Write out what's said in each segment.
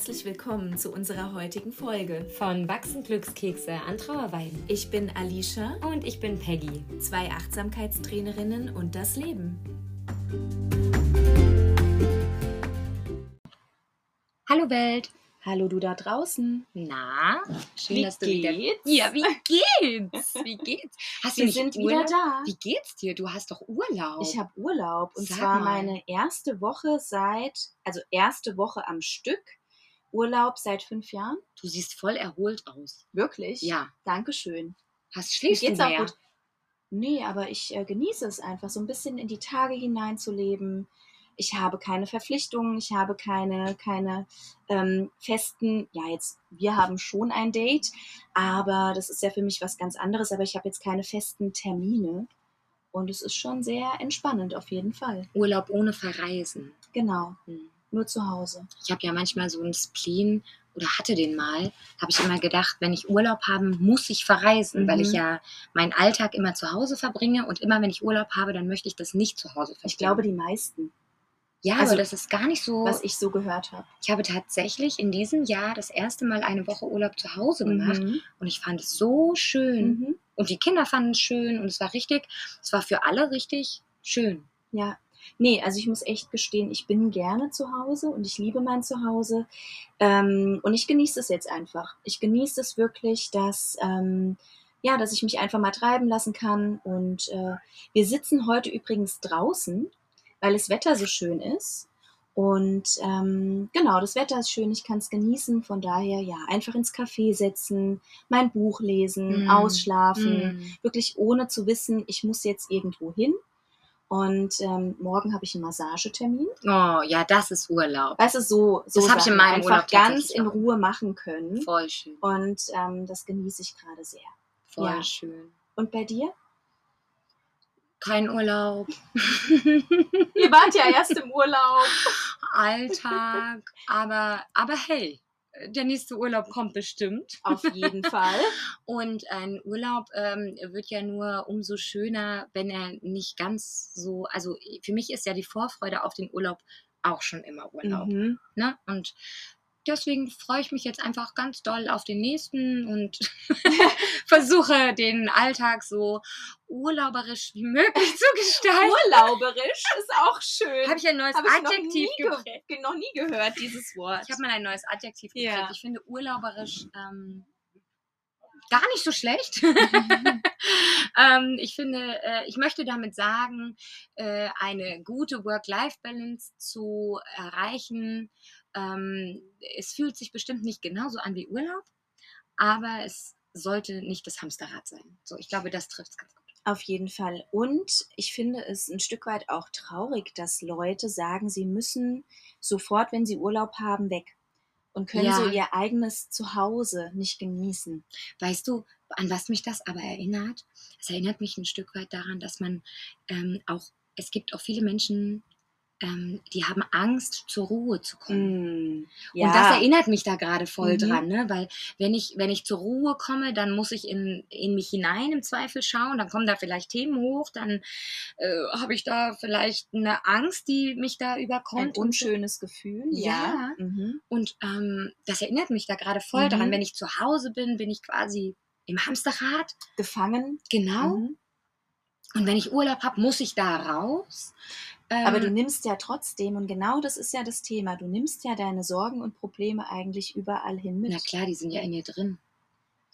herzlich willkommen zu unserer heutigen Folge. Von Wachsen Glückskekse an Trauerweiden. Ich bin Alicia Und ich bin Peggy. zwei Achtsamkeitstrainerinnen und das Leben. Hallo Welt. Hallo du da draußen. Na, schön, Wie dass du wieder... geht's? Ja, wie geht's? Wie geht's? Hast du Wir nicht sind Urlaub? wieder da. Wie geht's dir? Du hast doch Urlaub. Ich habe Urlaub und Sag zwar mal. meine erste Woche seit, also erste Woche am Stück. Urlaub seit fünf Jahren. Du siehst voll erholt aus. Wirklich? Ja. Dankeschön. Hast Mir schläfst du geht's auch mehr? gut. Nee, aber ich äh, genieße es einfach, so ein bisschen in die Tage hineinzuleben. Ich habe keine Verpflichtungen, ich habe keine, keine ähm, festen, ja, jetzt, wir haben schon ein Date, aber das ist ja für mich was ganz anderes, aber ich habe jetzt keine festen Termine. Und es ist schon sehr entspannend, auf jeden Fall. Urlaub ohne Verreisen. Genau, Hm. Nur zu Hause. Ich habe ja manchmal so einen Spleen oder hatte den mal, habe ich immer gedacht, wenn ich Urlaub haben, muss ich verreisen, weil ich Mhm. ja meinen Alltag immer zu Hause verbringe und immer wenn ich Urlaub habe, dann möchte ich das nicht zu Hause verbringen. Ich glaube, die meisten, ja, also, aber das ist gar nicht so. was ich so gehört habe. Ich habe tatsächlich in diesem Jahr das erste Mal eine Woche Urlaub zu Hause gemacht Mhm. und ich fand es so schön Mhm. und die Kinder fanden es schön und es war richtig, es war für alle richtig schön. Ja, nee, also ich muss echt gestehen, ich bin gerne zu Hause und ich liebe mein Zuhause. Ähm, und ich genieße es jetzt einfach. Ich genieße es wirklich, dass, ähm, ja, dass ich mich einfach mal treiben lassen kann. Und äh, wir sitzen heute übrigens draußen, weil das Wetter so schön ist. Und ähm, genau, das Wetter ist schön, ich kann es genießen. Von daher, ja, einfach ins Café setzen, mein Buch lesen, Mm. ausschlafen Mm. wirklich ohne zu wissen, ich muss jetzt irgendwo hin. Und ähm, morgen habe ich einen Massagetermin. Oh, ja, das ist Urlaub. Weißt du, so, so Das hab ich in meinem einfach Urlaub ganz in. Ruhe machen können. Voll schön. Und ähm, das genieße ich gerade sehr. Voll Ja. schön. Und bei dir? Kein Urlaub. Ihr wart ja erst im Urlaub. Alltag. Aber, aber hey, der nächste Urlaub kommt bestimmt. Auf jeden Fall. Und ein Urlaub ähm, wird ja nur umso schöner, wenn er nicht ganz so, also für mich ist ja die Vorfreude auf den Urlaub auch schon immer Urlaub. Mhm. Ne? Und deswegen freue ich mich jetzt einfach ganz doll auf den nächsten und versuche den Alltag so urlauberisch wie möglich zu gestalten. Urlauberisch ist auch schön. Habe ich ein neues Hab ich noch Adjektiv nie, ge noch nie gehört, dieses Wort. Ich habe mal ein neues Adjektiv Ja. geprägt. Ich finde urlauberisch ähm, gar nicht so schlecht. ähm, ich finde, äh, ich möchte damit sagen, äh, eine gute Work-Life-Balance zu erreichen. Ähm, es fühlt sich bestimmt nicht genauso an wie Urlaub, aber es sollte nicht das Hamsterrad sein. So, ich glaube, das trifft es ganz gut. Auf jeden Fall. Und ich finde es ein Stück weit auch traurig, dass Leute sagen, sie müssen sofort, wenn sie Urlaub haben, weg und können Ja. so ihr eigenes Zuhause nicht genießen. Weißt du, an was mich das aber erinnert? Es erinnert mich ein Stück weit daran, dass man ähm, auch, es gibt auch viele Menschen, ähm, die haben Angst, zur Ruhe zu kommen. Mm, ja, Und das erinnert mich da gerade voll Mhm. dran, ne? weil wenn ich, wenn ich zur Ruhe komme, dann muss ich in, in mich hinein im Zweifel schauen, dann kommen da vielleicht Themen hoch, dann äh, habe ich da vielleicht eine Angst, die mich da ein überkommt. so. unschönes Gefühl. Ja. Ja. Mhm. Und ähm, das erinnert mich da gerade voll Mhm. daran. Wenn ich zu Hause bin, bin ich quasi im Hamsterrad. Gefangen. Genau. Mhm. Und wenn ich Urlaub habe, muss ich da raus. Ähm, Aber du nimmst ja trotzdem, und genau das ist ja das Thema, du nimmst ja deine Sorgen und Probleme eigentlich überall hin mit. na klar, die sind ja in dir drin.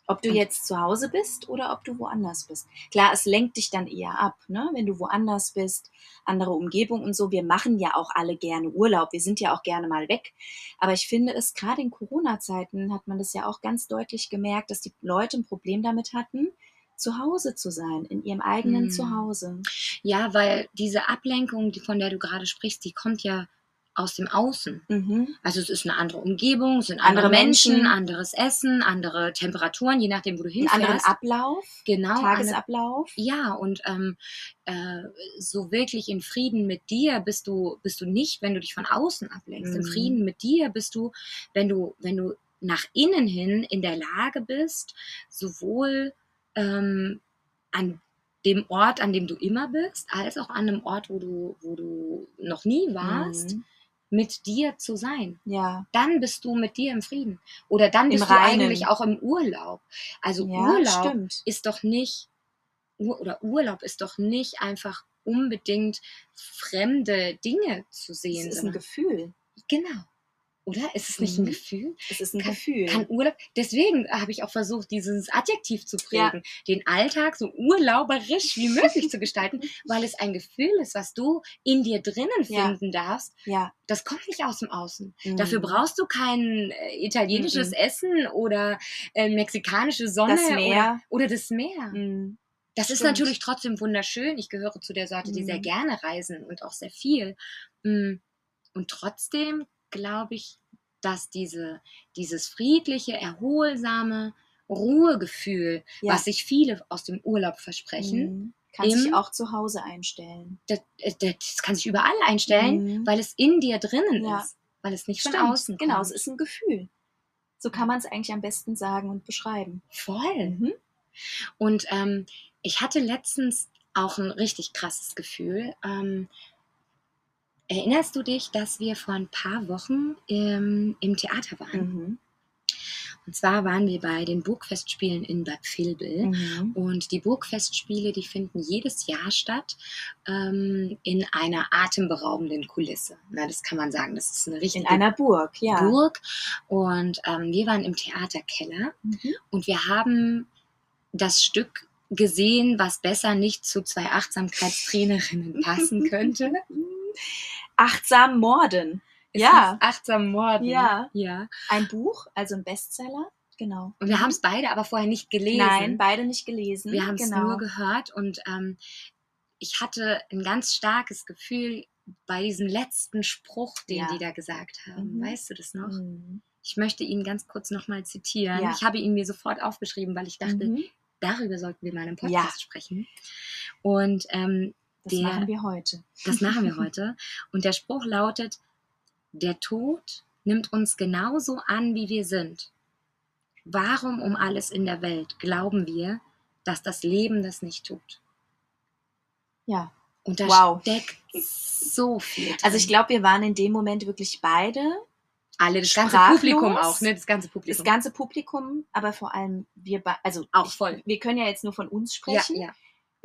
Ob du jetzt zu Hause bist oder ob du woanders bist. Klar, es lenkt dich dann eher ab, ne? wenn du woanders bist, andere Umgebung und so. Wir machen ja auch alle gerne Urlaub, wir sind ja auch gerne mal weg. Aber ich finde es, gerade in Corona-Zeiten hat man das ja auch ganz deutlich gemerkt, dass die Leute ein Problem damit hatten, zu Hause zu sein, in ihrem eigenen Hm. Zuhause. Ja, weil diese Ablenkung, die, von der du gerade sprichst, die kommt ja aus dem Außen. Mhm. Also es ist eine andere Umgebung, es sind andere, Andere Menschen, Menschen. anderes Essen, andere Temperaturen, je nachdem, wo du Einen anderen hinfährst. Ablauf, genau. Tagesablauf. Ja, und ähm, äh, so wirklich in Frieden mit dir bist du, bist du nicht, wenn du dich von außen ablenkst. Mhm. In Frieden mit dir bist du, wenn du, wenn du nach innen hin in der Lage bist, sowohl ähm, an dem Ort, an dem du immer bist, als auch an einem Ort, wo du, wo du noch nie warst, Mhm. mit dir zu sein. Ja. Dann bist du mit dir im Frieden. Oder dann Im bist du Reinen. eigentlich auch im Urlaub. Also Ja, Urlaub stimmt. ist doch nicht, oder Urlaub ist doch nicht einfach unbedingt fremde Dinge zu Es sehen. ist ein Gefühl. genau. Oder? Ist es nicht ein Mhm. Gefühl? Es ist ein Kann- Gefühl. Kann Urlaub, deswegen habe ich auch versucht, dieses Adjektiv zu prägen, den Alltag so urlauberisch wie möglich zu gestalten, weil es ein Gefühl ist, was du in dir drinnen Ja. finden darfst. ja. Das kommt nicht aus dem Außen. Mhm. Dafür brauchst du kein äh, italienisches Mhm. Essen oder äh, mexikanische Sonne das Meer. Oder, oder das Meer. Mhm. Das ist Stimmt. natürlich trotzdem wunderschön. Ich gehöre zu der Sorte, die sehr Mhm. gerne reisen und auch sehr viel. Mm. Und trotzdem glaube ich, dass diese, dieses friedliche, erholsame Ruhegefühl, Ja. was sich viele aus dem Urlaub versprechen, Mhm. Kann sich im- auch zu Hause einstellen. das, äh, das kann sich überall einstellen, Mhm. weil es in dir drinnen Ja. ist. Weil es nicht von Stimmt. außen Genau, kommt. es ist ein Gefühl. So kann man es eigentlich am besten sagen und beschreiben. Voll. Mhm. Und ähm, ich hatte letztens auch ein richtig krasses Gefühl. Ähm, erinnerst du dich, dass wir vor ein paar Wochen ähm, im Theater waren? Mhm. Und zwar waren wir bei den Burgfestspielen in Bad Vilbel. Mhm. Und die Burgfestspiele, die finden jedes Jahr statt ähm, in einer atemberaubenden Kulisse. Na, das kann man sagen. Das ist eine richtige In einer Burg, ja. Burg. Und ähm, wir waren im Theaterkeller Mhm. und wir haben das Stück gesehen, was besser nicht zu zwei Achtsamkeitstrainerinnen passen könnte. Achtsam Morden. Es Ja. Achtsam Morden. Ja. ja. Ein Buch, also ein Bestseller. Genau. Und wir haben es beide aber vorher nicht gelesen. Nein, beide nicht gelesen. wir haben es genau. nur gehört und ähm, ich hatte ein ganz starkes Gefühl bei diesem letzten Spruch, den Ja. die da gesagt haben. Mhm. Weißt du das noch? Mhm. Ich möchte ihn ganz kurz nochmal zitieren. Ja. Ich habe ihn mir sofort aufgeschrieben, weil ich dachte, Mhm. darüber sollten wir mal im Podcast Ja. sprechen. Und ähm, Das der- machen wir heute. das machen wir heute. Und der Spruch lautet, der Tod nimmt uns genauso an, wie wir sind. Warum um alles in der Welt glauben wir, dass das Leben das nicht tut? Ja. Und da Wow. steckt so viel drin. Also ich glaube, wir waren in dem Moment wirklich beide, alle, das ganze. Publikum auch, ne? Das ganze Publikum. das ganze Publikum, aber vor allem wir beide, also Auch ich, voll. wir können ja jetzt nur von uns ja, sprechen. ja.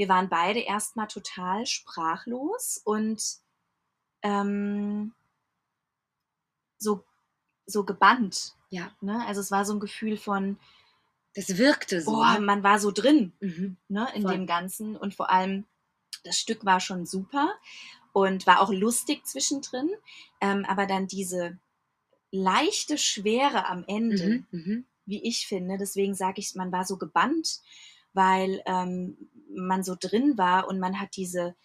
Wir waren beide erstmal total sprachlos und ähm, so, so gebannt. Ja. Ne? Also es war so ein Gefühl von, Das wirkte so. ne? man war so drin Mhm. ne, in Voll. dem Ganzen. Und vor allem, das Stück war schon super und war auch lustig zwischendrin. Ähm, aber dann diese leichte Schwere am Ende, Mhm. Mhm. wie ich finde, deswegen sage ich, man war so gebannt, weil ähm, man so drin war und man hat diese,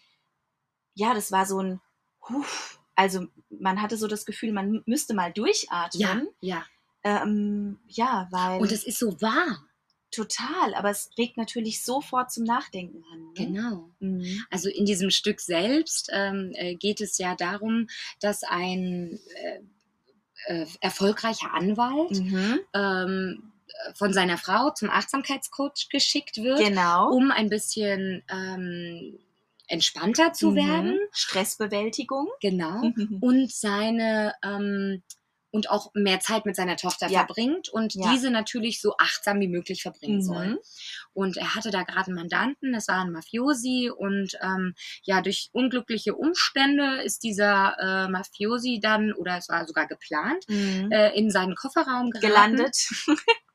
ja, das war so ein, Huf, also man hatte so das Gefühl, man müsste mal Ja, durchatmen. ja. Ähm, ja, weil Und es ist so wahr. total, aber es regt natürlich sofort zum Nachdenken an. Ne? Genau. Mhm. Also in diesem Stück selbst ähm, äh, geht es ja darum, dass ein äh, äh, erfolgreicher Anwalt Mhm. ähm, von seiner Frau zum Achtsamkeitscoach geschickt wird, Genau. um ein bisschen ähm, entspannter zu Mhm. werden. Stressbewältigung. Genau. Mhm. Und seine ähm, und auch mehr Zeit mit seiner Tochter Ja. verbringt und Ja. diese natürlich so achtsam wie möglich verbringen soll. Mhm. Und er hatte da gerade einen Mandanten, das war ein Mafiosi und ähm, ja, durch unglückliche Umstände ist dieser äh, Mafiosi dann, oder es war sogar geplant, Mhm. äh, in seinen Kofferraum geraten. Gelandet.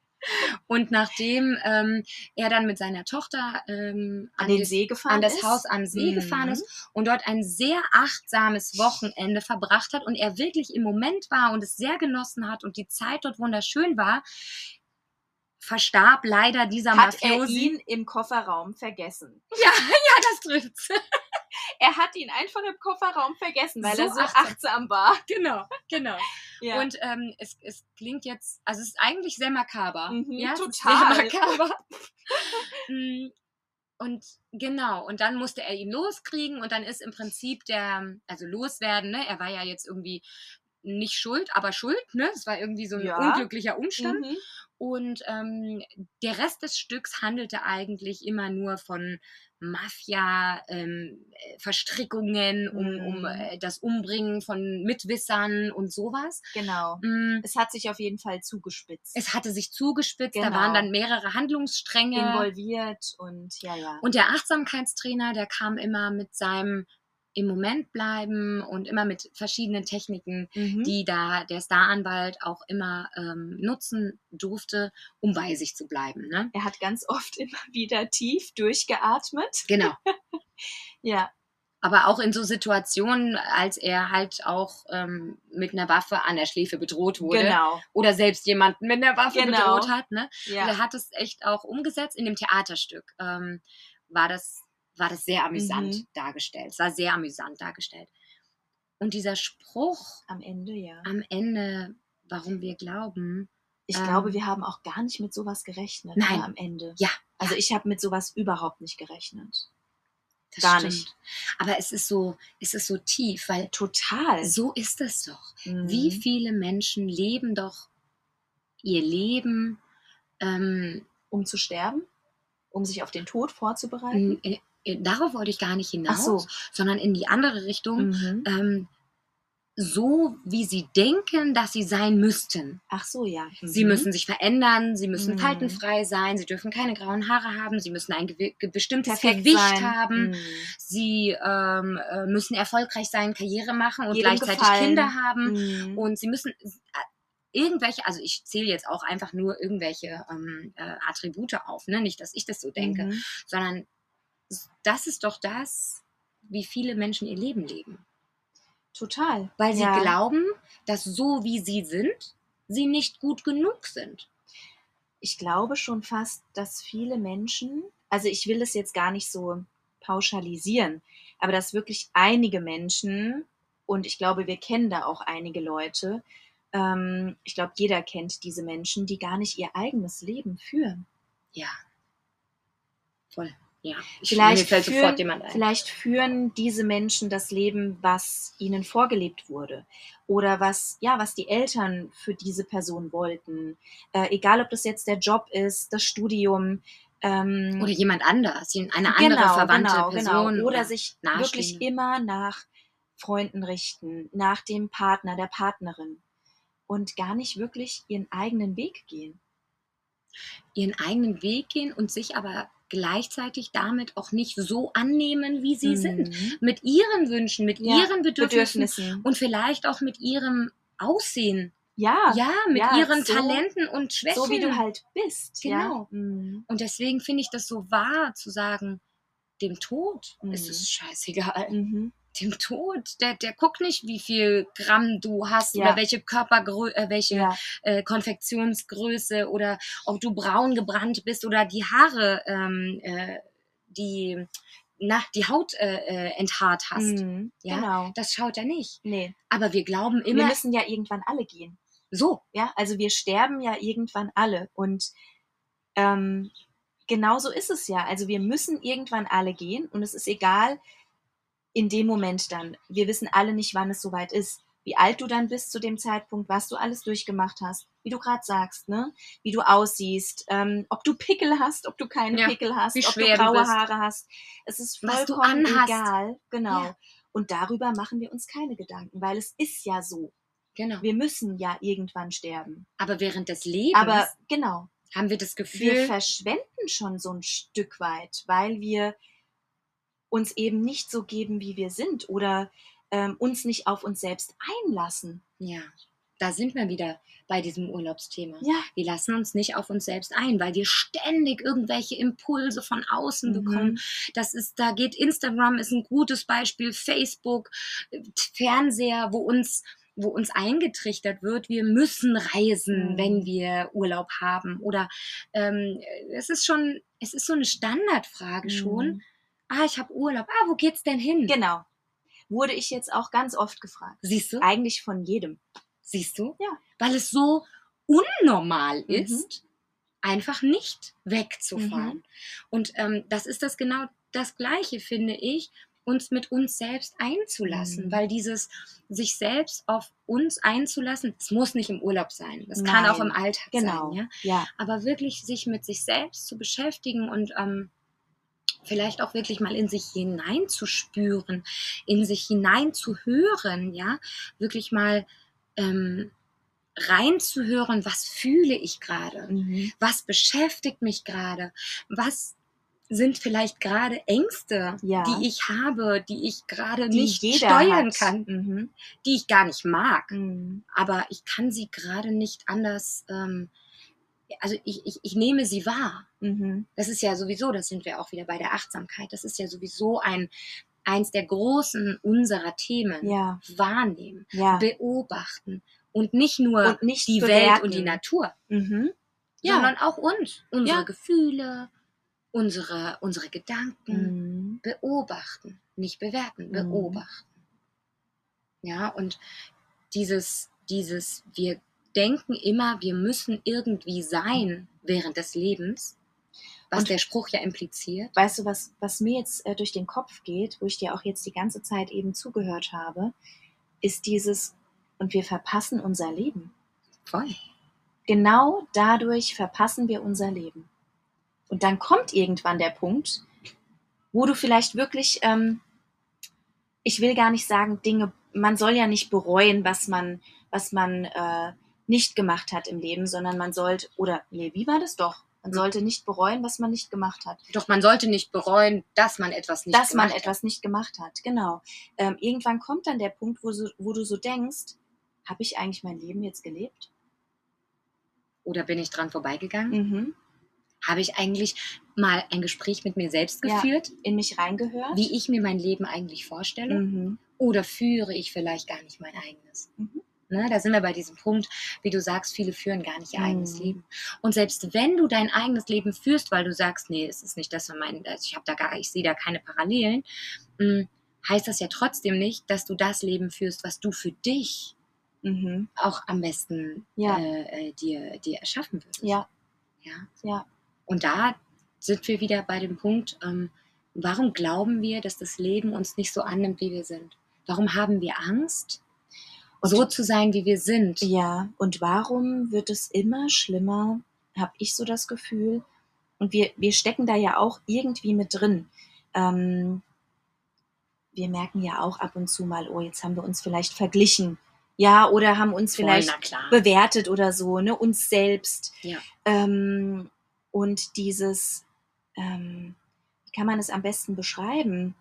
Und nachdem ähm, er dann mit seiner Tochter ähm, An den das- See gefahren an das ist. Haus am See Mhm. gefahren ist und dort ein sehr achtsames Wochenende verbracht hat und er wirklich im Moment war und es sehr genossen hat und die Zeit dort wunderschön war, verstarb leider dieser Hat er Mafiosi. ihn im Kofferraum vergessen. Ja, ja, das trifft's. Er hat ihn einfach im Kofferraum vergessen, weil So er so achtsam. achtsam, war. Genau, genau. Ja. Und ähm, es, es klingt jetzt, also es ist eigentlich sehr makaber. Mhm, ja, total. Sehr makaber. Mm, und genau, und dann musste er ihn loskriegen und dann ist im Prinzip der, also loswerden, ne? Er war ja jetzt irgendwie nicht schuld, aber schuld, ne? Es war irgendwie so ein Ja. unglücklicher Umstand. Mhm. Und ähm, der Rest des Stücks handelte eigentlich immer nur von, Mafia-Verstrickungen, ähm, um, um Mhm. äh, das Umbringen von Mitwissern und sowas. Genau. Mm, Es hat sich auf jeden Fall zugespitzt. Es hatte sich zugespitzt, da Genau. waren dann mehrere Handlungsstränge. involviert und ja, ja. Und der Achtsamkeitstrainer, der kam immer mit seinem im Moment bleiben und immer mit verschiedenen Techniken, Mhm. die da der Staranwalt auch immer ähm, nutzen durfte, um bei sich zu bleiben. Ne? er hat ganz oft immer wieder tief durchgeatmet. Genau. Ja, Aber auch in so Situationen, als er halt auch ähm, mit einer Waffe an der Schläfe bedroht wurde genau. oder selbst jemanden mit einer Waffe Genau. bedroht hat. Ne? Ja. Und er hat es echt auch umgesetzt. In dem Theaterstück ähm, war, das, war das sehr amüsant Mhm. dargestellt. Es war sehr amüsant dargestellt. Und dieser Spruch Am Ende, ja. am Ende, warum wir glauben, Ich ähm, glaube, wir haben auch gar nicht mit sowas gerechnet Nein. ne, am Ende. Ja, Also ich habe mit sowas überhaupt nicht gerechnet. das Gar stimmt. nicht. Aber es ist so, es ist so tief, weil Total. so ist es doch. Mhm. Wie viele Menschen leben doch ihr Leben ähm, Um zu sterben? Um sich auf den Tod vorzubereiten? Äh, darauf wollte ich gar nicht hinaus, so. sondern in die andere Richtung, Mhm. ähm, so wie sie denken, dass sie sein müssten. Ach so, ja. Sie Mhm. müssen sich verändern, sie müssen Mhm. faltenfrei sein, sie dürfen keine grauen Haare haben, sie müssen ein bestimmtes perfekt Gewicht sein. haben, Mhm. sie ähm, äh, müssen erfolgreich sein, Karriere machen und Jedem gleichzeitig gefallen. Kinder haben. Mhm. Und sie müssen äh, irgendwelche, also ich zähle jetzt auch einfach nur irgendwelche ähm, äh, Attribute auf, ne? nicht, dass ich das so denke, Mhm. sondern das ist doch das, wie viele Menschen ihr Leben leben. Total. Weil sie ja. glauben, dass so wie sie sind, sie nicht gut genug sind. ich glaube schon fast, dass viele Menschen, also ich will es jetzt gar nicht so pauschalisieren, aber dass wirklich einige Menschen, und ich glaube, wir kennen da auch einige Leute, ähm, ich glaube, jeder kennt diese Menschen, die gar nicht ihr eigenes Leben führen. Ja. Voll. Ja. Ich, Vielleicht führen-. Vielleicht führen diese Menschen das Leben, was ihnen vorgelebt wurde oder was ja, was die Eltern für diese Person wollten. Äh, egal, ob das jetzt der Job ist, das Studium ähm, Oder jemand anders, eine andere genau, verwandte genau, Person. Genau. Oder sich wirklich immer nach Freunden richten, nach dem Partner, der Partnerin und gar nicht wirklich ihren eigenen Weg gehen. ihren eigenen Weg gehen und sich aber gleichzeitig damit auch nicht so annehmen, wie sie sind. Mhm. Mit ihren Wünschen, mit Ja, ihren Bedürfnissen, Bedürfnissen. und vielleicht auch mit ihrem Aussehen. ja, Ja, mit ja, ihren so- Talenten und Schwächen. so wie du halt bist. Genau. Mhm. Und deswegen finde ich das so wahr zu sagen, dem Tod Mhm. ist es scheißegal. Mhm. Dem Tod, der, der guckt nicht, wie viel Gramm du hast Ja. oder welche Körpergröße, äh, welche Ja. äh, Konfektionsgröße oder ob du braun gebrannt bist oder die Haare, ähm, äh, die, na, die Haut äh, äh, enthaart hast. Mhm. Ja? Genau. Das schaut er nicht. Nee. Aber wir glauben Wir immer müssen ja irgendwann alle gehen. so. Ja, also wir sterben ja irgendwann alle. Und ähm, genauso ist es ja. Also wir müssen irgendwann alle gehen und es ist egal in dem Moment dann. Wir wissen alle nicht, wann es soweit ist. Wie alt du dann bist zu dem Zeitpunkt, was du alles durchgemacht hast, wie du gerade sagst, ne? Wie du aussiehst, ähm, ob du Pickel hast, ob du keine Ja, Pickel hast, ob du du graue bist. Haare hast. Es ist du vollkommen egal. Genau. Ja. Und darüber machen wir uns keine Gedanken, weil es ist ja so. Genau. Wir müssen ja irgendwann sterben. Aber während des Lebens Aber genau, haben wir das wir Gefühl, verschwenden schon so ein Stück weit, weil wir uns eben nicht so geben, wie wir sind oder ähm, uns nicht auf uns selbst einlassen. ja, da sind wir wieder bei diesem Urlaubsthema. Ja, Wir lassen uns nicht auf uns selbst ein, weil wir ständig irgendwelche Impulse von außen Mhm. bekommen. Das ist, da geht Instagram ist ein gutes Beispiel, Facebook, äh, Fernseher, wo uns wo uns eingetrichtert wird, wir müssen reisen, Mhm. wenn wir Urlaub haben. Oder ähm, es ist schon, es ist so eine Standardfrage schon. Ah, ich habe Urlaub. Ah, wo geht's denn hin? Genau. Wurde ich jetzt auch ganz oft gefragt. Siehst du? Eigentlich von jedem. Siehst du? Ja. Weil es so unnormal Mhm. ist, einfach nicht wegzufahren. Mhm. Und ähm, das ist das genau das Gleiche, finde ich, uns mit uns selbst einzulassen. Mhm. Weil dieses sich selbst auf uns einzulassen, es muss nicht im Urlaub sein. Das kann auch Nein. im Alltag Genau. sein. Ja? Ja. Aber wirklich sich mit sich selbst zu beschäftigen und ähm, vielleicht auch wirklich mal in sich hineinzuspüren, in sich hineinzuhören, ja, wirklich mal ähm, reinzuhören, was fühle ich gerade, Mhm. was beschäftigt mich gerade, was sind vielleicht gerade Ängste, Ja. die ich habe, die ich gerade nicht steuern hat. kann, Mhm. die ich gar nicht mag, Mhm. aber ich kann sie gerade nicht anders, ähm, also ich, ich, ich nehme sie wahr. Mhm. Das ist ja sowieso, das sind wir auch wieder bei der Achtsamkeit, das ist ja sowieso ein, eins der großen unserer Themen. Ja, Wahrnehmen, ja. beobachten und nicht nur Und nicht die bewerten. Welt und die Natur, Mhm. Ja. sondern auch uns, unsere. Gefühle, unsere, unsere Gedanken Mhm. beobachten, nicht bewerten, Mhm. beobachten. Ja, und dieses, dieses, wir denken immer, wir müssen irgendwie sein während des Lebens, was Und- der Spruch ja impliziert. Weißt du, was, was mir jetzt äh, durch den Kopf geht, wo ich dir auch jetzt die ganze Zeit eben zugehört habe, ist dieses, und wir verpassen unser Leben. Voll. Genau dadurch verpassen wir unser Leben. Und dann kommt irgendwann der Punkt, wo du vielleicht wirklich, ähm, ich will gar nicht sagen, Dinge, man soll ja nicht bereuen, was man, was man äh, nicht gemacht hat im Leben, sondern man sollte, oder nee, wie war das doch? Man Hm. sollte nicht bereuen, was man nicht gemacht hat. Doch man sollte nicht bereuen, dass man etwas nicht dass man gemacht hat. etwas nicht gemacht hat, genau. Ähm, irgendwann kommt dann der Punkt, wo, so, wo du so denkst, habe ich eigentlich mein Leben jetzt gelebt? Oder bin ich dran vorbeigegangen? Mhm. Habe ich eigentlich mal ein Gespräch mit mir selbst Ja. geführt, In mich reingehört? wie ich mir mein Leben eigentlich vorstelle? Mhm. Oder führe ich vielleicht gar nicht mein eigenes? Mhm. Ne, da sind wir bei diesem Punkt, wie du sagst, viele führen gar nicht ihr Mhm. eigenes Leben. Und selbst wenn du dein eigenes Leben führst, weil du sagst, nee, es ist nicht das, was mein, also ich habe da gar, ich sehe da keine Parallelen, mh, heißt das ja trotzdem nicht, dass du das Leben führst, was du für dich Mhm. auch am besten Ja. äh, äh, dir, dir erschaffen würdest. Ja, ja. ja. Und da sind wir wieder bei dem Punkt, ähm, warum glauben wir, dass das Leben uns nicht so annimmt, wie wir sind? Warum haben wir Angst, so zu sein, wie wir sind? Ja, und warum wird es immer schlimmer, habe ich so das Gefühl. Und wir, wir stecken da ja auch irgendwie mit drin. Ähm, wir merken ja auch ab und zu mal, oh, jetzt haben wir uns vielleicht verglichen. Ja, oder haben uns Voll, vielleicht bewertet oder so, ne, uns selbst. Ja. Ähm, und dieses, ähm, wie kann man es am besten beschreiben?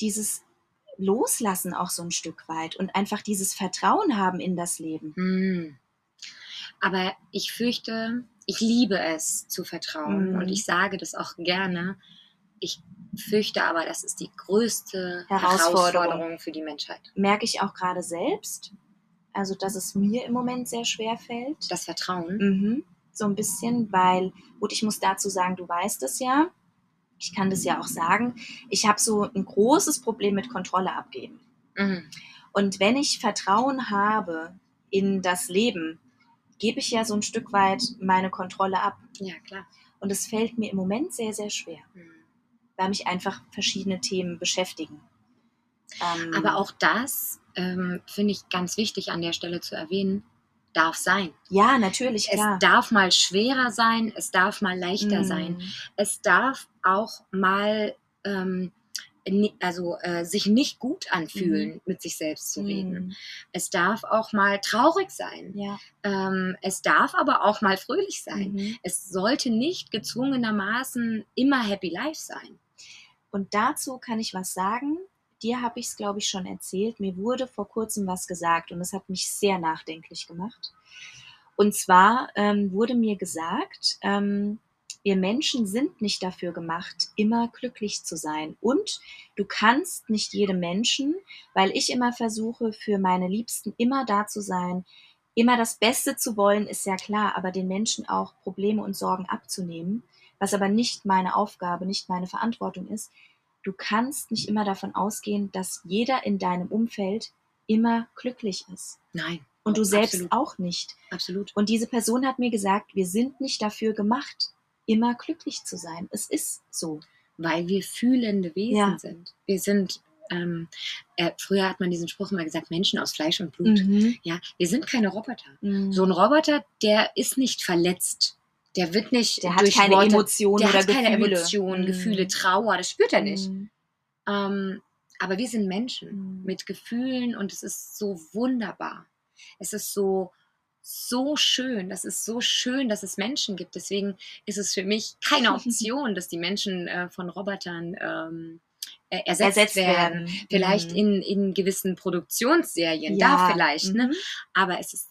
Dieses Loslassen auch so ein Stück weit und einfach dieses Vertrauen haben in das Leben. Hm. Aber ich fürchte, ich liebe es zu vertrauen Mhm. und ich sage das auch gerne. Ich fürchte aber, das ist die größte Herausforderung. Herausforderung für die Menschheit. Merke ich auch gerade selbst, also dass es mir im Moment sehr schwer fällt. Das Vertrauen. Mhm. So ein bisschen, weil, gut, ich muss dazu sagen, du weißt es ja. Ich kann das ja auch sagen. Ich habe so ein großes Problem mit Kontrolle abgeben. Mhm. Und wenn ich Vertrauen habe in das Leben, gebe ich ja so ein Stück weit meine Kontrolle ab. Ja, klar. Und es fällt mir im Moment sehr, sehr schwer, Mhm. weil mich einfach verschiedene Themen beschäftigen. Ähm, Aber auch das ähm, finde ich ganz wichtig an der Stelle zu erwähnen, darf sein. Ja, natürlich, klar. Es darf mal schwerer sein, es darf mal leichter Mm. sein. Es darf auch mal ähm, also äh, sich nicht gut anfühlen, mit sich selbst zu reden. Mm. Es darf auch mal traurig sein. Ja. Ähm, es darf aber auch mal fröhlich sein. Mhm. Es sollte nicht gezwungenermaßen immer Happy Life sein. Und dazu kann ich was sagen. Dir habe ich es, glaube ich, schon erzählt. Mir wurde vor kurzem was gesagt und es hat mich sehr nachdenklich gemacht. Und zwar ähm, wurde mir gesagt, ähm, wir Menschen sind nicht dafür gemacht, immer glücklich zu sein. Und du kannst nicht jedem Menschen, weil ich immer versuche, für meine Liebsten immer da zu sein, immer das Beste zu wollen, ist ja klar, aber den Menschen auch Probleme und Sorgen abzunehmen, was aber nicht meine Aufgabe, nicht meine Verantwortung ist. Du kannst nicht immer davon ausgehen, dass jeder in deinem Umfeld immer glücklich ist. Nein. Und du selbst Absolut. auch nicht. Absolut. Und diese Person hat mir gesagt, wir sind nicht dafür gemacht, immer glücklich zu sein. Es ist so. Weil wir fühlende Wesen Ja. sind. Wir sind, ähm, äh, früher hat man diesen Spruch immer gesagt, Menschen aus Fleisch und Blut. Mhm. Ja, wir sind keine Roboter. Mhm. So ein Roboter, der ist nicht verletzt. Der wird nicht Der hat durch keine Worte, Emotionen der oder hat keine Gefühle. Emotionen, Mhm. Gefühle, Trauer, das spürt er nicht. Mhm. Ähm, aber wir sind Menschen Mhm. mit Gefühlen und es ist so wunderbar. Es ist so, so schön. Das ist so schön, dass es Menschen gibt. Deswegen ist es für mich keine Option, dass die Menschen äh, von Robotern ähm, äh, ersetzt, Ersetzt werden. werden. Vielleicht Mhm. in, in gewissen Produktionsserien, da vielleicht. Ne? Mhm. Aber es ist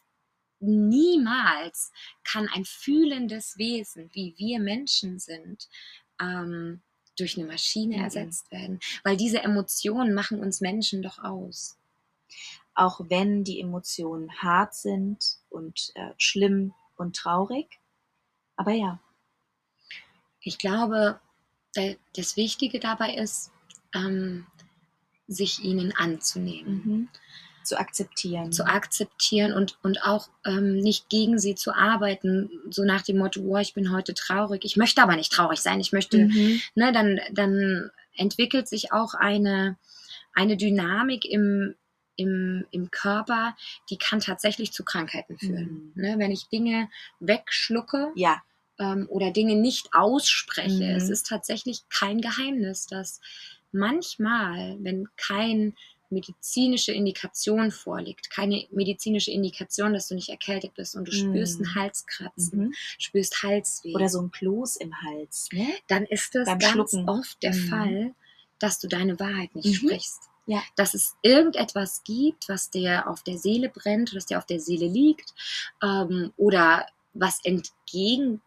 niemals kann ein fühlendes Wesen, wie wir Menschen sind, ähm, durch eine Maschine Mhm. ersetzt werden. Weil diese Emotionen machen uns Menschen doch aus. Auch wenn die Emotionen hart sind und äh, schlimm und traurig. Aber ja. Ich glaube, da- das Wichtige dabei ist, ähm, sich ihnen anzunehmen. Mhm. Zu akzeptieren. zu akzeptieren und, und auch ähm, nicht gegen sie zu arbeiten, so nach dem Motto, oh, ich bin heute traurig, ich möchte aber nicht traurig sein, ich möchte, Mhm. ne, dann, dann entwickelt sich auch eine, eine Dynamik im, im, im Körper, die kann tatsächlich zu Krankheiten führen. Mhm. Ne, wenn ich Dinge wegschlucke Ja. ähm, oder Dinge nicht ausspreche, Mhm. es ist tatsächlich kein Geheimnis, dass manchmal, wenn kein medizinische Indikation vorliegt, keine medizinische Indikation, dass du nicht erkältet bist und du Mhm. spürst ein Halskratzen, Mhm. spürst Halsweh, Oder so ein Kloß im Hals. Ne? dann ist es beim ganz Schlucken. oft der Mhm. Fall, dass du deine Wahrheit nicht Mhm. sprichst. Ja. Dass es irgendetwas gibt, was dir auf der Seele brennt, was dir auf der Seele liegt, ähm, oder was entgegen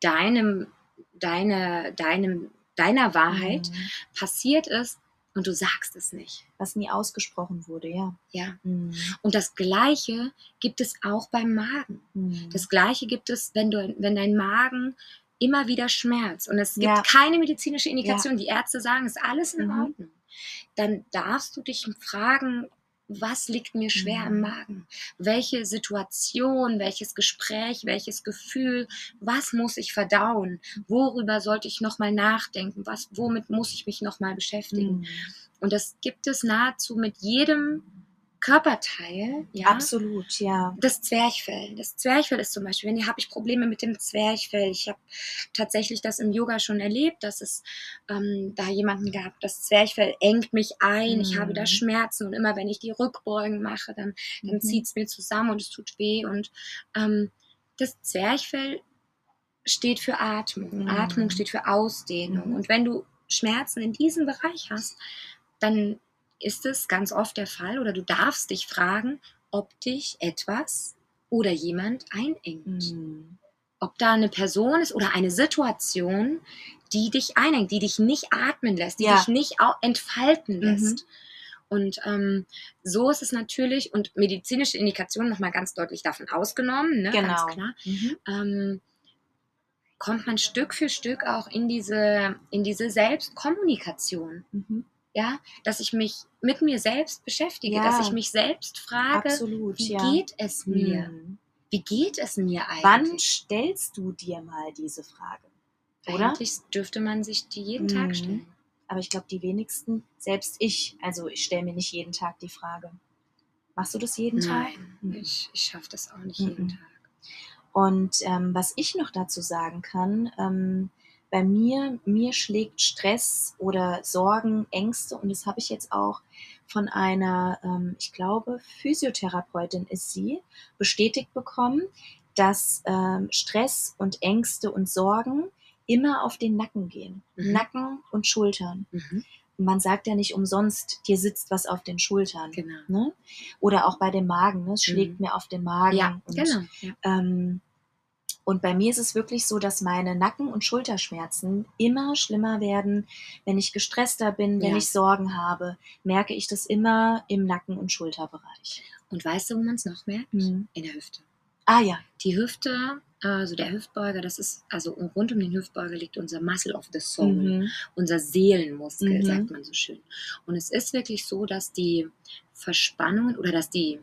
deinem, deine, deinem, deiner Wahrheit Mhm. passiert ist und du sagst es nicht. Was nie ausgesprochen wurde, ja. Ja. Mhm. Und das Gleiche gibt es auch beim Magen. Mhm. Das Gleiche gibt es, wenn, du, wenn dein Magen immer wieder schmerzt und es gibt Ja. keine medizinische Indikation, die Ärzte sagen, es ist alles in Mhm. Ordnung, dann darfst du dich fragen, was liegt mir schwer im Mhm. Magen? Welche Situation, welches Gespräch, welches Gefühl, was muss ich verdauen? Worüber sollte ich nochmal nachdenken? Was, womit muss ich mich nochmal beschäftigen? Mhm. Und das gibt es nahezu mit jedem Körperteil. Ja? Absolut, ja. Das Zwerchfell. Das Zwerchfell ist zum Beispiel, wenn ihr habe ich Probleme mit dem Zwerchfell. Ich habe tatsächlich das im Yoga schon erlebt, dass es ähm, da jemanden gab, das Zwerchfell engt mich ein, ich habe da Mhm. Schmerzen und immer wenn ich die Rückbeugen mache, dann, dann Mhm. zieht es mir zusammen und es tut weh. Und ähm, das Zwerchfell steht für Atmung. Mhm. Atmung steht für Ausdehnung. Mhm. Und wenn du Schmerzen in diesem Bereich hast, dann ist es ganz oft der Fall oder du darfst dich fragen, ob dich etwas oder jemand einengt. Mhm. Ob da eine Person ist oder eine Situation, die dich einengt, die dich nicht atmen lässt, die Ja. dich nicht entfalten Mhm. lässt. Und ähm, so ist es natürlich, und medizinische Indikationen nochmal ganz deutlich davon ausgenommen, ne, Genau. ganz klar, Mhm. ähm, kommt man Stück für Stück auch in diese, in diese Selbstkommunikation Mhm. Ja, dass ich mich mit mir selbst beschäftige, Ja. dass ich mich selbst frage, Absolut, wie ja. geht es mir? Mhm. Wie geht es mir eigentlich? Wann stellst du dir mal diese Frage? Oder? Eigentlich dürfte man sich die jeden Mhm. Tag stellen. Aber ich glaube, die wenigsten, selbst ich, also ich stelle mir nicht jeden Tag die Frage. Machst du das jeden Tag? Nein, Mhm. ich, ich schaffe das auch nicht Mhm. jeden Tag. Und ähm, was ich noch dazu sagen kann, ähm, bei mir, mir schlägt Stress oder Sorgen, Ängste und das habe ich jetzt auch von einer, ähm, ich glaube, Physiotherapeutin ist sie, bestätigt bekommen, dass ähm, Stress und Ängste und Sorgen immer auf den Nacken gehen. Mhm. Nacken und Schultern. Mhm. Man sagt ja nicht umsonst, dir sitzt was auf den Schultern. Genau. Ne? Oder auch bei dem Magen, ne? es schlägt mir auf den Magen. Ja, und, genau. Ja. ähm, und bei mir ist es wirklich so, dass meine Nacken- und Schulterschmerzen immer schlimmer werden. Wenn ich gestresster bin, wenn Ja. ich Sorgen habe, merke ich das immer im Nacken- und Schulterbereich. Und weißt du, wo man es noch merkt? Mhm. In der Hüfte. Ah ja. Die Hüfte, also der Hüftbeuger, das ist, also rund um den Hüftbeuger liegt unser Muscle of the Soul. Mhm. unser Seelenmuskel, Mhm. sagt man so schön. Und es ist wirklich so, dass die Verspannungen oder dass die,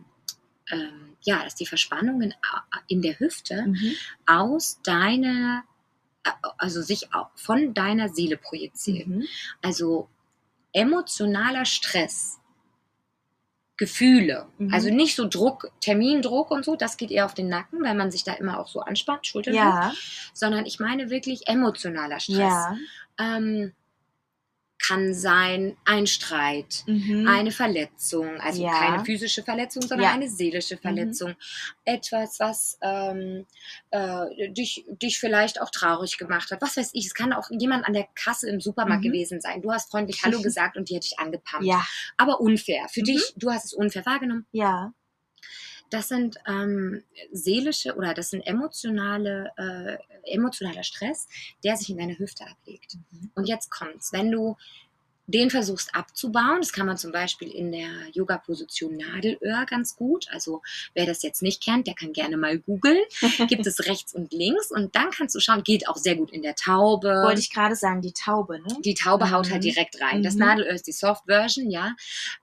ähm, ja, dass die Verspannungen a- in der Hüfte Mhm. aus deiner, äh, also sich au- von deiner Seele projizieren. Mhm. Also emotionaler Stress Gefühle. Mhm. Also nicht so Druck, Termindruck und so, das geht eher auf den Nacken, weil man sich da immer auch so anspannt, Schultern, Ja, sondern ich meine wirklich emotionaler Stress. ja. Ähm, kann sein ein Streit, Mhm. eine Verletzung, also Ja. keine physische Verletzung, sondern Ja. eine seelische Verletzung. Etwas, was ähm, äh, dich, dich vielleicht auch traurig gemacht hat. Was weiß ich, es kann auch jemand an der Kasse im Supermarkt Mhm. gewesen sein. Du hast freundlich Hallo gesagt und die hat dich angepammt. Ja, Aber unfair. Für Mhm. dich, du hast es unfair wahrgenommen. ja. Das sind ähm, seelische oder das sind emotionale, äh, emotionaler Stress, der sich in deiner Hüfte ablegt. Mhm. Und jetzt kommt's. Wenn du den versuchst abzubauen, das kann man zum Beispiel in der Yoga-Position Nadelöhr ganz gut. Also wer das jetzt nicht kennt, der kann gerne mal googeln. Gibt es rechts und links und dann kannst du schauen, geht auch sehr gut in der Taube. Wollte ich gerade sagen, die Taube, ne? Die Taube haut Mhm. halt direkt rein. Das Mhm. Nadelöhr ist die Soft Version, ja.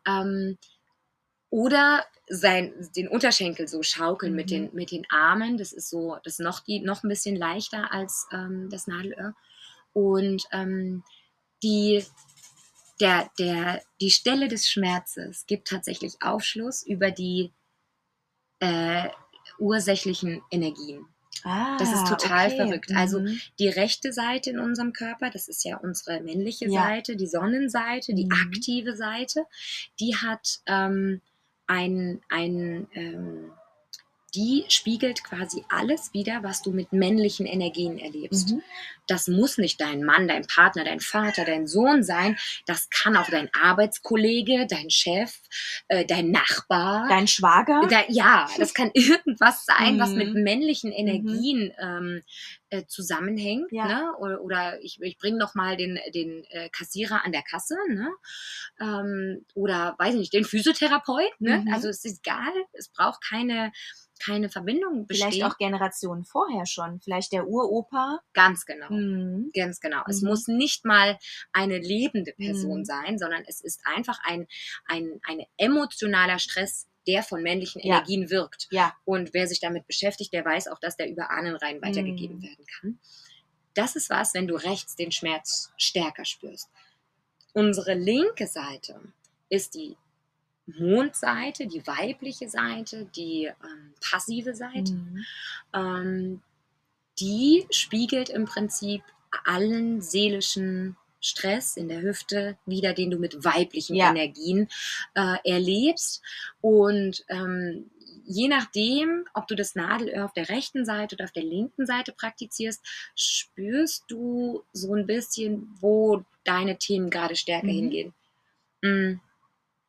Ähm, oder sein, den Unterschenkel so schaukeln mit, Mhm. den, mit den Armen. Das ist so, das ist noch, die, noch ein bisschen leichter als ähm, das Nadelöhr. Und ähm, die, der, der, die Stelle des Schmerzes gibt tatsächlich Aufschluss über die äh, ursächlichen Energien. Ah, Das ist total verrückt. Also Mhm. die rechte Seite in unserem Körper, das ist ja unsere männliche Ja. Seite, die Sonnenseite, die Mhm. aktive Seite, die hat ähm, ein, ein ähm, die spiegelt quasi alles wieder, was du mit männlichen Energien erlebst. Mhm. Das muss nicht dein Mann, dein Partner, dein Vater, dein Sohn sein. Das kann auch dein Arbeitskollege, dein Chef, äh, dein Nachbar. Dein Schwager? Da, ja, das kann irgendwas sein, was Mhm. mit männlichen Energien ähm, äh, zusammenhängt. Ja. Ne? Oder, oder ich, ich bringe noch mal den, den äh, Kassierer an der Kasse. Ne? Ähm, oder, weiß ich nicht, den Physiotherapeut. Ne? Mhm. Also es ist egal, es braucht keine, keine Verbindung bestehen. Vielleicht auch Generationen vorher schon. Vielleicht der Uropa. Ganz genau. Mhm. Ganz genau. Es Mhm. muss nicht mal eine lebende Person Mhm. sein, sondern es ist einfach ein, ein, ein emotionaler Stress, der von männlichen Ja. Energien wirkt. Ja. Und wer sich damit beschäftigt, der weiß auch, dass der über Ahnenreihen weitergegeben Mhm. werden kann. Das ist was, wenn du rechts den Schmerz stärker spürst. Unsere linke Seite ist die Mondseite, die weibliche Seite, die ähm, passive Seite Mhm. ähm, die spiegelt im Prinzip allen seelischen Stress in der Hüfte wieder, den du mit weiblichen Ja. Energien äh, erlebst. Und ähm, je nachdem, ob du das Nadelöhr auf der rechten Seite oder auf der linken Seite praktizierst, spürst du so ein bisschen, wo deine Themen gerade stärker Mhm. hingehen. Mm.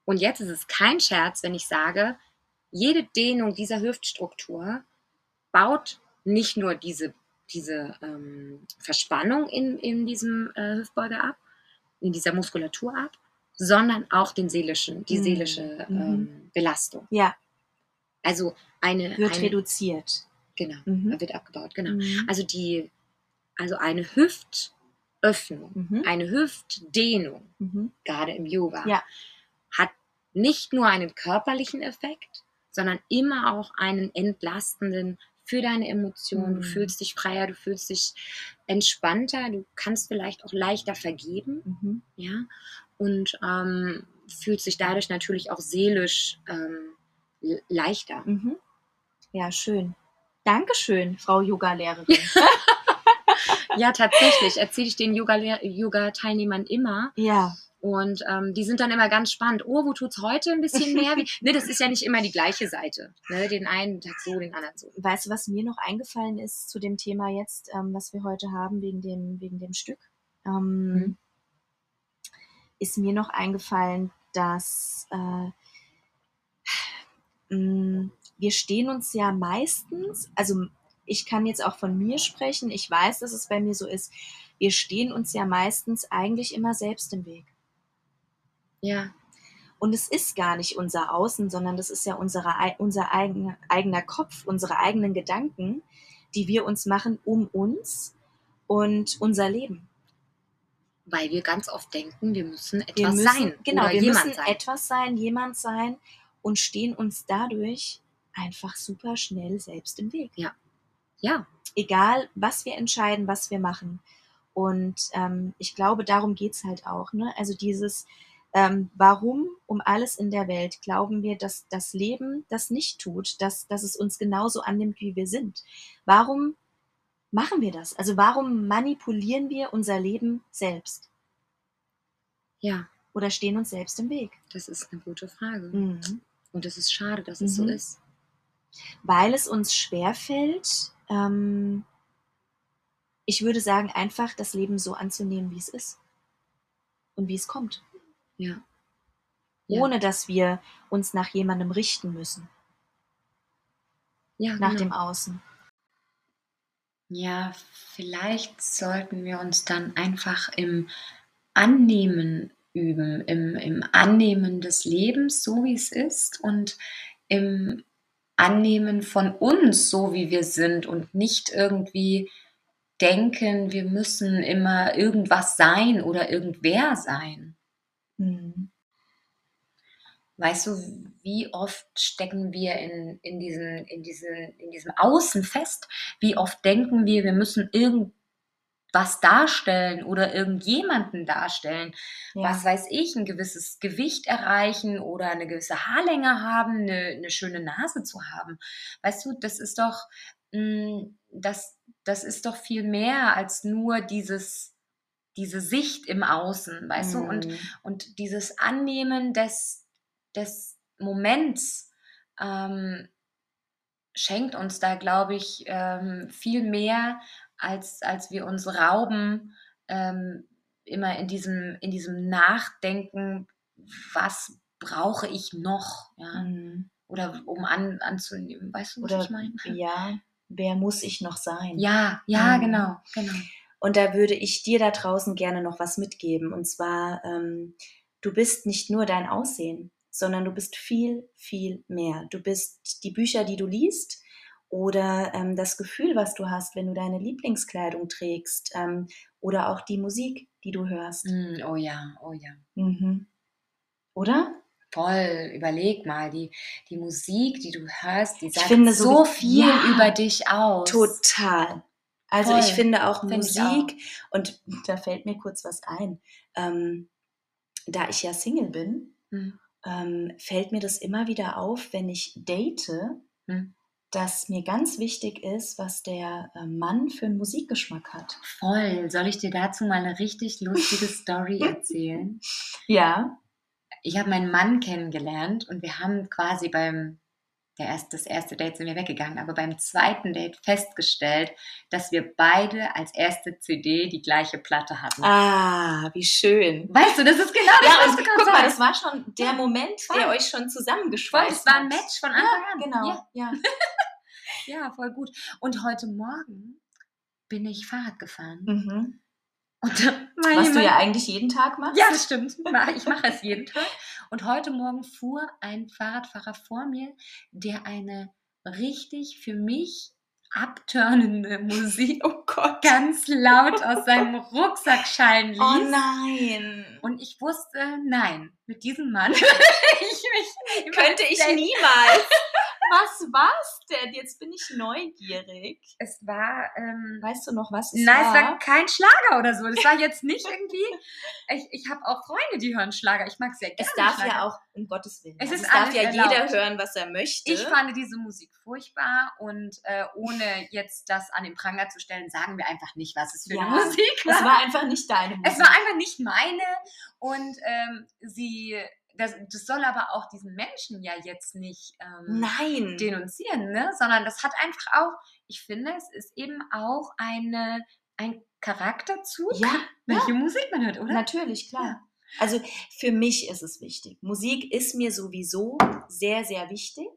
Und jetzt ist es kein Scherz, wenn ich sage, jede Dehnung dieser Hüftstruktur baut nicht nur diese, diese ähm, Verspannung in, in diesem äh, Hüftbeuger ab, in dieser Muskulatur ab, sondern auch den seelischen, die Mhm. seelische Mhm. ähm, Belastung. Ja, Also eine, wird eine reduziert. genau, Mhm. wird abgebaut, genau. Mhm. Also die, also eine Hüftöffnung, Mhm. eine Hüftdehnung, Mhm. gerade im Yoga, Ja. hat nicht nur einen körperlichen Effekt, sondern immer auch einen entlastenden für deine Emotionen. Du Mhm. fühlst dich freier, du fühlst dich entspannter, du kannst vielleicht auch leichter vergeben, Mhm. ja, und ähm, fühlst dich dadurch natürlich auch seelisch ähm, le- leichter. Mhm. Ja, schön. Dankeschön, Frau Yoga-Lehrerin. Ja, tatsächlich erzähle ich den Yoga- Yoga-Teilnehmern immer. ja, Und ähm, die sind dann immer ganz spannend. Oh, wo tut's heute ein bisschen mehr? Wie? ne, das ist ja nicht immer die gleiche Seite. Ne? Den einen Tag so, den anderen so. weißt du, was mir noch eingefallen ist zu dem Thema jetzt, ähm, was wir heute haben, wegen dem, wegen dem Stück? Ähm, Mhm. Ist mir noch eingefallen, dass äh, mh, wir stehen uns ja meistens, also ich kann jetzt auch von mir sprechen, ich weiß, dass es bei mir so ist, wir stehen uns ja meistens eigentlich immer selbst im Weg. Ja, Und es ist gar nicht unser Außen, sondern das ist ja unsere, unser eigener, eigener Kopf, unsere eigenen Gedanken, die wir uns machen um uns und unser Leben. weil wir ganz oft denken, wir müssen etwas Wir müssen, sein genau, oder wir jemand müssen sein. etwas sein, jemand sein und stehen uns dadurch einfach super schnell selbst im Weg. Ja, Egal, was wir entscheiden, was wir machen. Und ähm, ich glaube, darum geht's halt auch. Ne? Also dieses Ähm, warum um alles in der Welt glauben wir, dass das Leben das nicht tut, dass, dass es uns genauso annimmt, wie wir sind? Warum machen wir das? Also warum manipulieren wir unser Leben selbst? Ja, Oder stehen uns selbst im Weg? das ist eine gute Frage. Mhm. Und es ist schade, dass es so Mhm. ist. Weil es uns schwerfällt, ähm, ich würde sagen, einfach das Leben so anzunehmen, wie es ist. Und wie es kommt. Ja. Ja. Ohne dass wir uns nach jemandem richten müssen, ja, nach genau. dem Außen. Ja, vielleicht sollten wir uns dann einfach im Annehmen üben, im, im Annehmen des Lebens, so wie es ist, und im Annehmen von uns, so wie wir sind, und nicht irgendwie denken, wir müssen immer irgendwas sein oder irgendwer sein. Mhm. Weißt du, wie oft stecken wir in, in, diesen, in, diesen, in diesem Außen fest? Wie oft denken wir, wir müssen irgendwas darstellen oder irgendjemanden darstellen? Ja. Was weiß ich, ein gewisses Gewicht erreichen oder eine gewisse Haarlänge haben, eine, eine schöne Nase zu haben. Weißt du, das ist doch, mh, das, das ist doch viel mehr als nur dieses, diese Sicht im Außen, weißt du? Und Mhm. und dieses Annehmen des, des Moments ähm, schenkt uns da, glaube ich, ähm, viel mehr, als, als wir uns rauben, ähm, immer in diesem, in diesem Nachdenken, was brauche ich noch? Ja? Mhm. Oder um an, anzunehmen. Weißt du, was Oder ich meine? ja, wer muss ich noch sein? Ja, ja, Mhm. genau, genau. Und da würde ich dir da draußen gerne noch was mitgeben. Und zwar, ähm, du bist nicht nur dein Aussehen, sondern du bist viel, viel mehr. Du bist die Bücher, die du liest oder ähm, das Gefühl, was du hast, wenn du deine Lieblingskleidung trägst ähm, oder auch die Musik, die du hörst. Mm, oh ja, oh ja. Mhm. Oder? Voll, überleg mal, die, die Musik, die du hörst, die sagt finde so sowieso- viel Ja. über dich aus. Total. Also Voll. ich finde auch Find ich Musik, und da fällt mir kurz was ein, ähm, da ich ja Single bin, Hm. ähm, fällt mir das immer wieder auf, wenn ich date, Hm. dass mir ganz wichtig ist, was der äh, Mann für einen Musikgeschmack hat. Voll. Soll ich dir dazu mal eine richtig lustige Story erzählen? Ja. Ich habe meinen Mann kennengelernt und wir haben quasi beim der erst, das erste Date sind wir weggegangen, aber beim zweiten Date festgestellt, dass wir beide als erste CD die gleiche Platte hatten. Ah, wie schön. Weißt du, das ist genau das, Ja, was und du gerade guck mal, sagst. das war schon der Ja, Moment, voll. der euch schon zusammengeschweißt das war ein hat. Match von Anfang an. Genau, Ja, ja. ja, voll gut. Und heute Morgen bin ich Fahrrad gefahren. Mhm. Und Was du ja eigentlich jeden Tag machst. Ja, das stimmt. Ich mache es jeden Tag. Und heute Morgen fuhr ein Fahrradfahrer vor mir, der eine richtig für mich abturnende Musik Oh Gott. ganz laut aus seinem Rucksack schallen ließ. Oh nein. Und ich wusste, nein, mit diesem Mann ich mich Könnte ich niemals. Was war's denn? Jetzt bin ich neugierig. Es war, ähm, Weißt du noch, was es Nein, es war? war kein Schlager oder so. Das war jetzt nicht irgendwie. Ich, ich habe auch Freunde, die hören Schlager. Ich mag sehr gerne es darf Schlager. ja auch, um Gottes Willen. Es also es darf ja erlaubt. jeder hören, was er möchte. Ich fand diese Musik furchtbar und äh, ohne jetzt das an den Pranger zu stellen, sagen wir einfach nicht, was es für Ja, eine Musik war. es war einfach nicht deine Musik. Es war einfach nicht meine und ähm, sie, das, das soll aber auch diesen Menschen ja jetzt nicht ähm, Nein. denunzieren, ne? sondern das hat einfach auch, ich finde, es ist eben auch eine, ein Charakterzug, ja, welche Musik man hört, oder? natürlich, klar. Also für mich ist es wichtig. Musik ist mir sowieso sehr, sehr wichtig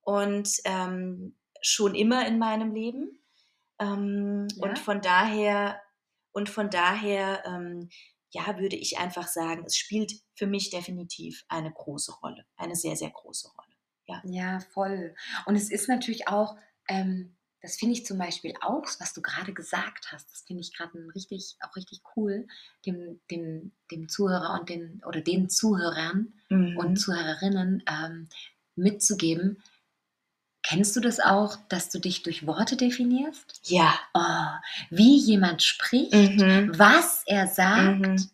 und ähm, schon immer in meinem Leben. Ähm, Ja. Und von daher, und von daher, ähm, ja, würde ich einfach sagen, es spielt für mich definitiv eine große Rolle, eine sehr, sehr große Rolle. Ja, voll. Und es ist natürlich auch, ähm, das finde ich zum Beispiel auch, was du gerade gesagt hast, das finde ich gerade richtig, auch richtig cool, dem, dem, dem Zuhörer und den oder den Zuhörern und Und Zuhörerinnen ähm, mitzugeben. Kennst du das auch, dass du dich durch Worte definierst? ja, Oh, wie jemand spricht, Mhm. was er sagt, Mhm.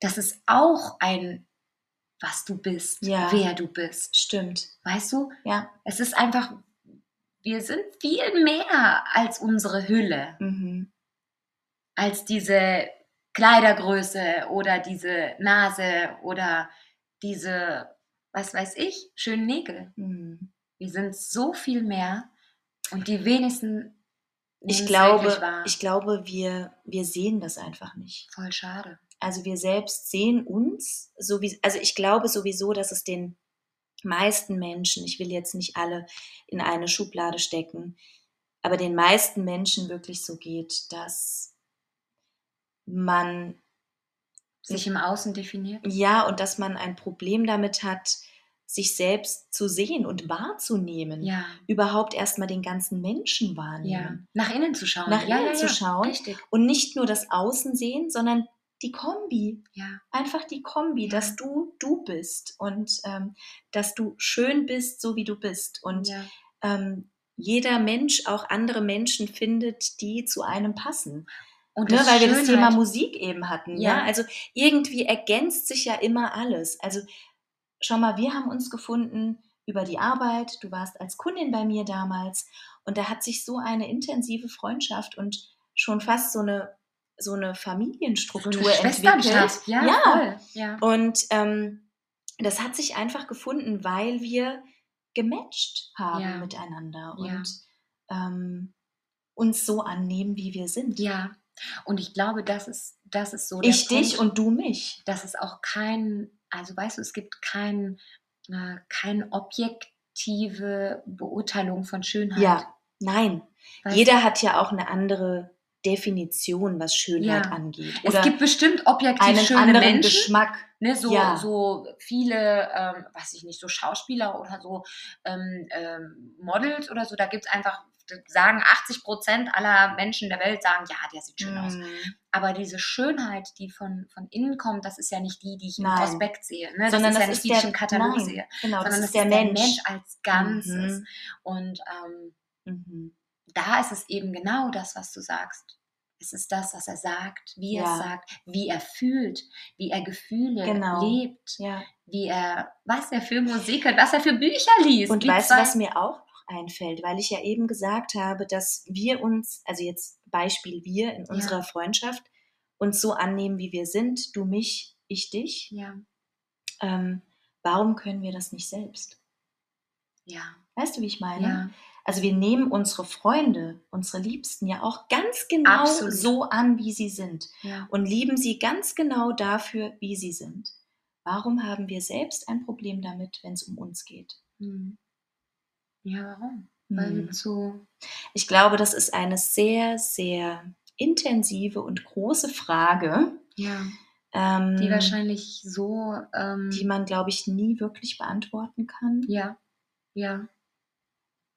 das ist auch ein was du bist, Ja. wer du bist. Stimmt. Weißt du? Ja. Es ist einfach, wir sind viel mehr als unsere Hülle, Mhm. als diese Kleidergröße oder diese Nase oder diese, was weiß ich, schönen Nägel. Mhm. Wir sind so viel mehr und die wenigsten Ich glaube, ich glaube, wir, wir sehen das einfach nicht. Voll schade. Also wir selbst sehen uns, so wie, also ich glaube sowieso, dass es den meisten Menschen, ich will jetzt nicht alle in eine Schublade stecken, aber den meisten Menschen wirklich so geht, dass man, Sich im Außen definiert. ja, und dass man ein Problem damit hat, sich selbst zu sehen und wahrzunehmen. Ja, Überhaupt erstmal den ganzen Menschen ja. wahrnehmen. Nach innen zu schauen. Nach ja, innen ja, zu ja. schauen. Richtig. Und nicht nur das Außen sehen, sondern die Kombi. Ja. einfach die Kombi, Ja. dass du du bist und ähm, dass du schön bist, so wie du bist. Und ja. ähm, jeder Mensch auch andere Menschen findet, die zu einem passen. Und Ne, weil wir das Thema Schönheit- Musik eben hatten. Ja. Ja. Also irgendwie ergänzt sich ja immer alles. Also schau mal, wir haben uns gefunden über die Arbeit. Du warst als Kundin bei mir damals und da hat sich so eine intensive Freundschaft und schon fast so eine so eine Familienstruktur entwickelt. Ja, Ja. Ja. Und ähm, das hat sich einfach gefunden, weil wir gematcht haben Ja. miteinander und ähm, uns so annehmen, wie wir sind. ja. Und ich glaube, das ist, das ist so Ich dich Punkt, und du mich. dass es auch kein, also weißt du, es gibt kein, äh, keine objektive Beurteilung von Schönheit. Ja, nein. Weißt Jeder hat ja auch eine andere Definition, was Schönheit Ja. angeht. Es Oder gibt bestimmt objektiv einen schöne anderen Menschen. Geschmack. Ne, so, Ja. so viele, ähm, weiß ich nicht, so Schauspieler oder so ähm, ähm, Models oder so, da gibt es einfach, sagen 80 Prozent aller Menschen der Welt sagen, ja, der sieht schön aus. Mm, Aber diese Schönheit, die von, von innen kommt, das ist ja nicht die, die ich im. Prospekt sehe. Ne? Das Sondern ist ja das nicht ist die, die ich im Katalog nein, sehe. Genau, Sondern das das ist der Mensch. als Ganzes. Mhm. Und ähm, Mhm. da ist es eben genau das, was du sagst. Es ist das, was er sagt, wie er Ja. es sagt, wie er fühlt, wie er Gefühle Genau. lebt, Ja. wie er, was er für Musik hört, was er für Bücher liest. Und weißt du, was mir auch einfällt, weil ich ja eben gesagt habe, dass wir uns, also jetzt Beispiel wir in Ja. unserer Freundschaft, uns so annehmen, wie wir sind, du mich, ich dich. Ja, Ähm, warum können wir das nicht selbst? ja, Weißt du, wie ich meine? ja, Also wir nehmen unsere Freunde, unsere Liebsten ja auch ganz genau Absolut. so an, wie sie sind ja. und lieben sie ganz genau dafür, wie sie sind. Warum haben wir selbst ein Problem damit, wenn es um uns geht? Hm. Ja, warum? Weil wir Hm. zu, Ich glaube, das ist eine sehr, sehr intensive und große Frage, ja, ähm, die wahrscheinlich so, ähm, die man, glaube ich, nie wirklich beantworten kann, ja, ja,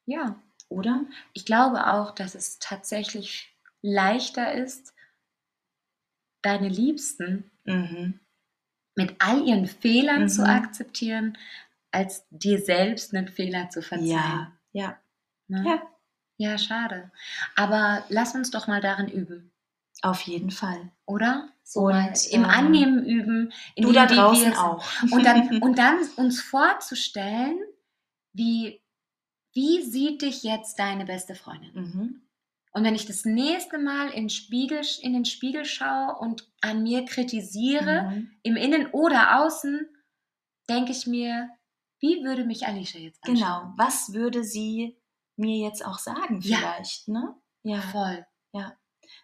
ja. oder? Ich glaube auch, dass es tatsächlich leichter ist, deine Liebsten Mhm. mit all ihren Fehlern zu Mhm. akzeptieren, als dir selbst einen Fehler zu verzeihen. Ja, ja, Ne? ja, ja, schade. Aber lass uns doch mal darin üben, auf jeden Fall. oder? So Und, im ähm, Annehmen üben. in Du da draußen auch. Und dann, und dann uns vorzustellen, wie, wie sieht dich jetzt deine beste Freundin? mhm. Und wenn ich das nächste Mal in, Spiegel, in den Spiegel schaue und an mir kritisiere, Mhm. im Innen oder Außen, denke ich mir, wie würde mich Alicia jetzt anschauen? Genau. Was würde sie mir jetzt auch sagen, Ja. vielleicht, ne? Ja. Voll.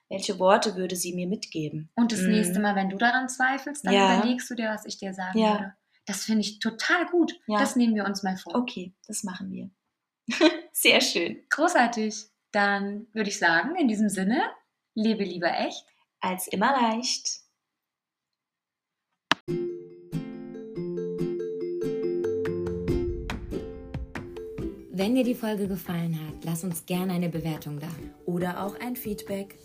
Welche Worte würde sie mir mitgeben? Und das Mhm. nächste Mal, wenn du daran zweifelst, dann Ja. überlegst du dir, was ich dir sagen Ja. würde. Das finde ich total gut. Ja. Das nehmen wir uns mal vor. Okay, das machen wir. Sehr schön. Großartig. Dann würde ich sagen, in diesem Sinne, lebe lieber echt. Als immer leicht. Wenn dir die Folge gefallen hat, lass uns gerne eine Bewertung da. Oder auch ein Feedback.